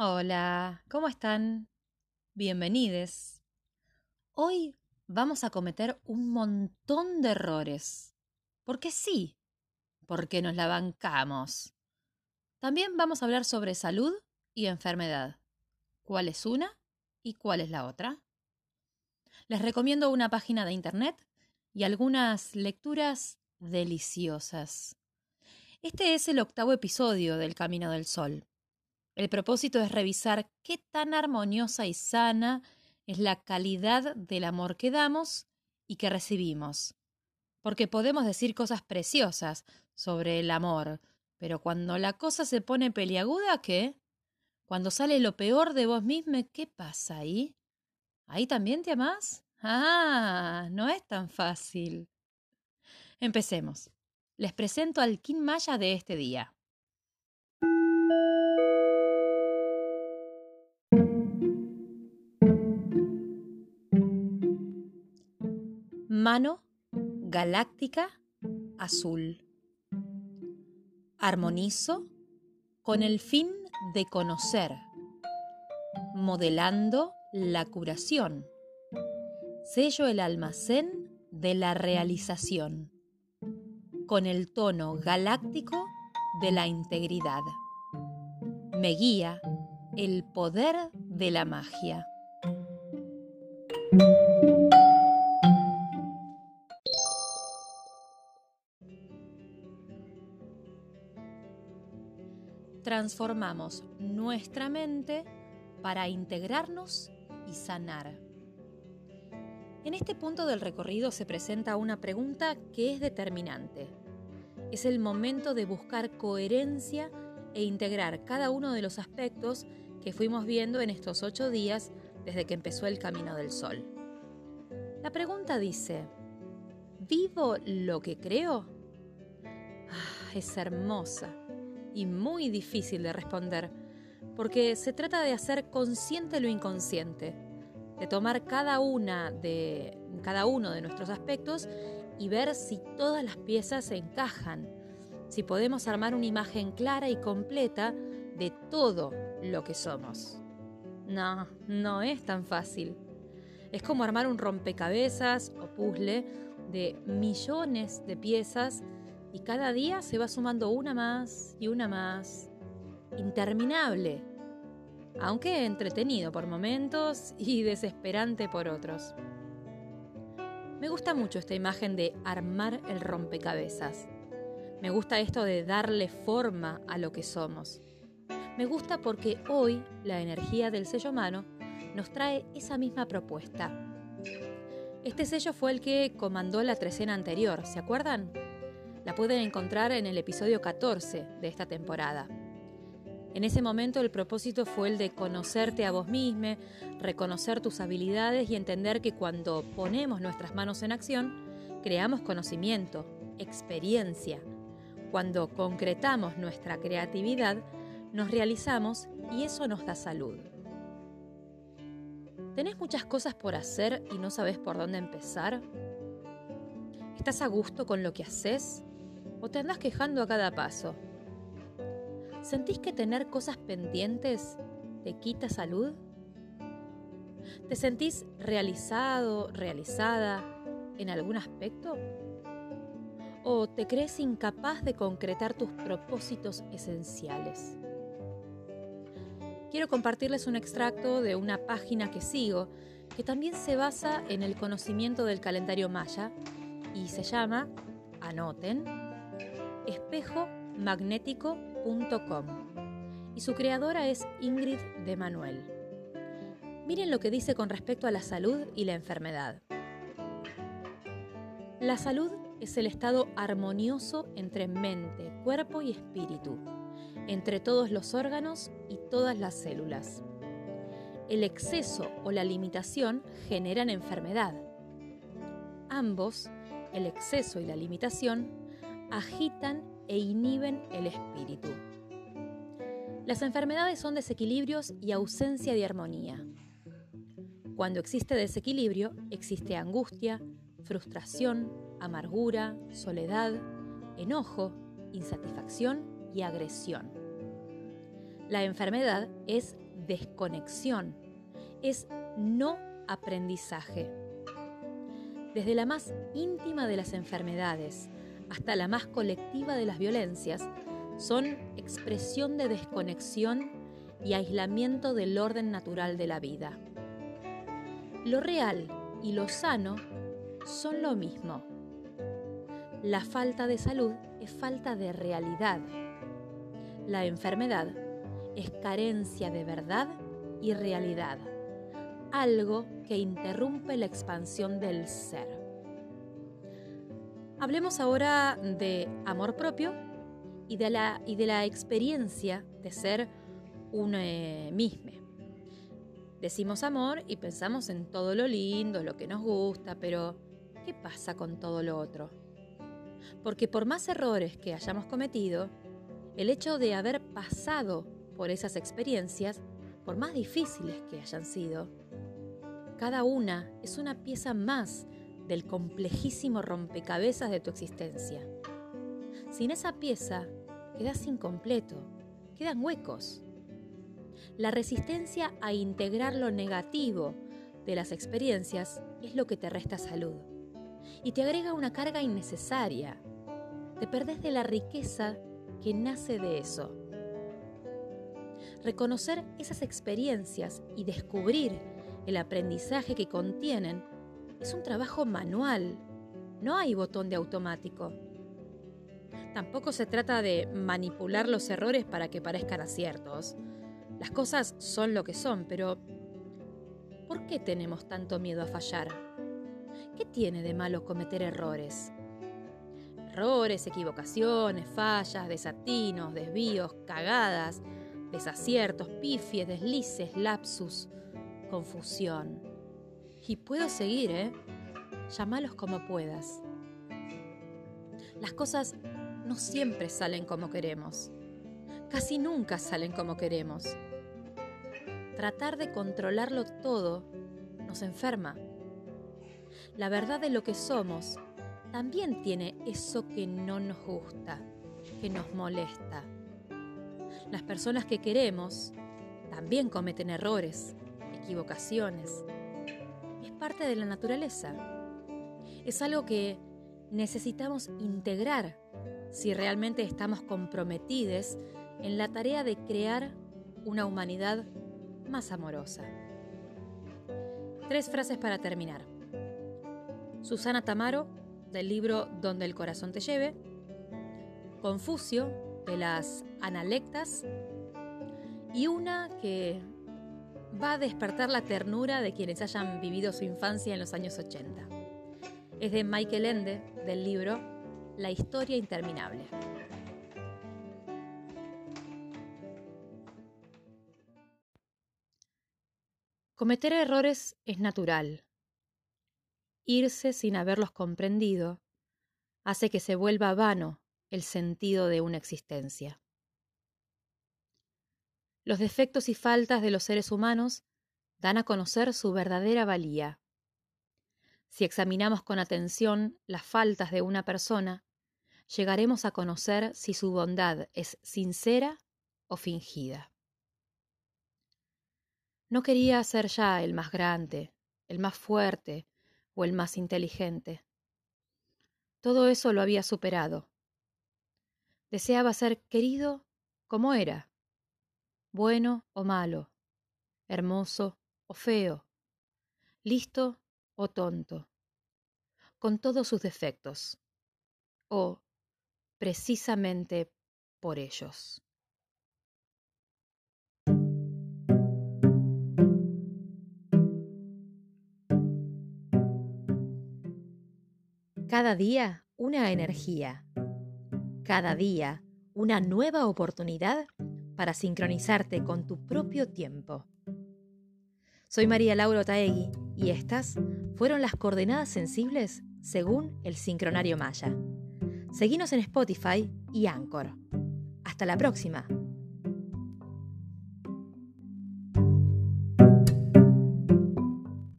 Hola, ¿cómo están? Bienvenidos. Hoy vamos a cometer un montón de errores. Porque sí, porque nos la bancamos. También vamos a hablar sobre salud y enfermedad. ¿Cuál es una y cuál es la otra? Les recomiendo una página de internet y algunas lecturas deliciosas. Este es el octavo episodio del Camino del Sol. El propósito es revisar qué tan armoniosa y sana es la calidad del amor que damos y que recibimos. Porque podemos decir cosas preciosas sobre el amor, pero cuando la cosa se pone peliaguda, ¿qué? Cuando sale lo peor de vos mismo, ¿qué pasa ahí? ¿Ahí también te amás? Ah, no es tan fácil. Empecemos. Les presento al Kin Maya de este día. Mano galáctica azul. Armonizo con el fin de conocer, modelando la curación. Sello el almacén de la realización, con el tono galáctico de la integridad. Me guía el poder de la magia. Transformamos nuestra mente para integrarnos y sanar. En este punto del recorrido se presenta una pregunta que es determinante. Es el momento de buscar coherencia e integrar cada uno de los aspectos que fuimos viendo en estos ocho días desde que empezó el Camino del Sol. La pregunta dice, ¿vivo lo que creo? Ah, es hermosa y muy difícil de responder, porque se trata de hacer consciente lo inconsciente, de tomar cada una de cada uno de nuestros aspectos y ver si todas las piezas se encajan, si podemos armar una imagen clara y completa de todo lo que somos. No, no es tan fácil. Es como armar un rompecabezas o puzzle de millones de piezas y cada día se va sumando una más y una más. Interminable, aunque entretenido por momentos y desesperante por otros. Me gusta mucho esta imagen de armar el rompecabezas. Me gusta esto de darle forma a lo que somos. Me gusta porque hoy la energía del sello humano nos trae esa misma propuesta. Este sello fue el que comandó la trecena anterior, ¿se acuerdan? La pueden encontrar en el episodio 14 de esta temporada. En ese momento el propósito fue el de conocerte a vos mismo, reconocer tus habilidades y entender que cuando ponemos nuestras manos en acción, creamos conocimiento, experiencia. Cuando concretamos nuestra creatividad, nos realizamos y eso nos da salud. ¿Tenés muchas cosas por hacer y no sabes por dónde empezar? ¿Estás a gusto con lo que haces? O te andás quejando a cada paso? ¿Sentís que tener cosas pendientes te quita salud? ¿Te sentís realizado, realizada en algún aspecto? ¿O te crees incapaz de concretar tus propósitos esenciales? Quiero compartirles un extracto de una página que sigo que también se basa en el conocimiento del calendario maya y se llama, anoten, espejomagnético.com y su creadora es Ingrid de Manuel. Miren lo que dice con respecto a la salud y la enfermedad. La salud es el estado armonioso entre mente, cuerpo y espíritu, entre todos los órganos y todas las células. El exceso o la limitación generan enfermedad. Ambos, el exceso y la limitación, agitan e inhiben el espíritu. Las enfermedades son desequilibrios y ausencia de armonía. Cuando existe desequilibrio, existe angustia, frustración, amargura, soledad, enojo, insatisfacción y agresión. La enfermedad es desconexión, es no aprendizaje. Desde la más íntima de las enfermedades hasta la más colectiva de las violencias, son expresión de desconexión y aislamiento del orden natural de la vida. Lo real y lo sano son lo mismo. La falta de salud es falta de realidad. La enfermedad es carencia de verdad y realidad, algo que interrumpe la expansión del ser. Hablemos ahora de amor propio y de la, y de la experiencia de ser un eh, mismo. Decimos amor y pensamos en todo lo lindo, lo que nos gusta, pero ¿qué pasa con todo lo otro? Porque por más errores que hayamos cometido, el hecho de haber pasado por esas experiencias, por más difíciles que hayan sido, cada una es una pieza más del complejísimo rompecabezas de tu existencia. Sin esa pieza, quedas incompleto, quedan huecos. La resistencia a integrar lo negativo de las experiencias es lo que te resta salud y te agrega una carga innecesaria. Te perdés de la riqueza que nace de eso. Reconocer esas experiencias y descubrir el aprendizaje que contienen es un trabajo manual. No hay botón de automático. Tampoco se trata de manipular los errores para que parezcan aciertos. Las cosas son lo que son, pero ¿por qué tenemos tanto miedo a fallar? ¿Qué tiene de malo cometer errores? Errores, equivocaciones, fallas, desatinos, desvíos, cagadas, desaciertos, pifies, deslices, lapsus, confusión. Y puedo seguir, ¿eh? Llámalos como puedas. Las cosas no siempre salen como queremos. Casi nunca salen como queremos. Tratar de controlarlo todo nos enferma. La verdad de lo que somos también tiene eso que no nos gusta, que nos molesta. Las personas que queremos también cometen errores, equivocaciones, parte de la naturaleza. Es algo que necesitamos integrar si realmente estamos comprometidos en la tarea de crear una humanidad más amorosa. Tres frases para terminar. Susana Tamaro, del libro Donde el corazón te lleve. Confucio, de las Analectas. Y una que va a despertar la ternura de quienes hayan vivido su infancia en los años 80. Es de Michael Ende, del libro La historia interminable. Cometer errores es natural. Irse sin haberlos comprendido hace que se vuelva vano el sentido de una existencia. Los defectos y faltas de los seres humanos dan a conocer su verdadera valía. Si examinamos con atención las faltas de una persona, llegaremos a conocer si su bondad es sincera o fingida. No quería ser ya el más grande, el más fuerte o el más inteligente. Todo eso lo había superado. Deseaba ser querido como era, bueno o malo, hermoso o feo, listo o tonto, con todos sus defectos, o precisamente por ellos. Cada día una energía. Cada día, una nueva oportunidad para sincronizarte con tu propio tiempo. Soy María Laura Taegui y estas fueron las coordenadas sensibles según el sincronario Maya. Seguinos en Spotify y Anchor. Hasta la próxima.